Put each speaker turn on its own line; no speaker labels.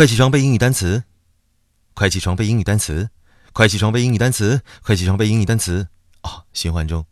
快起床背英语单词。快起床背英语单词。快起床背英语单词。快起床背英语单词。哦循环中。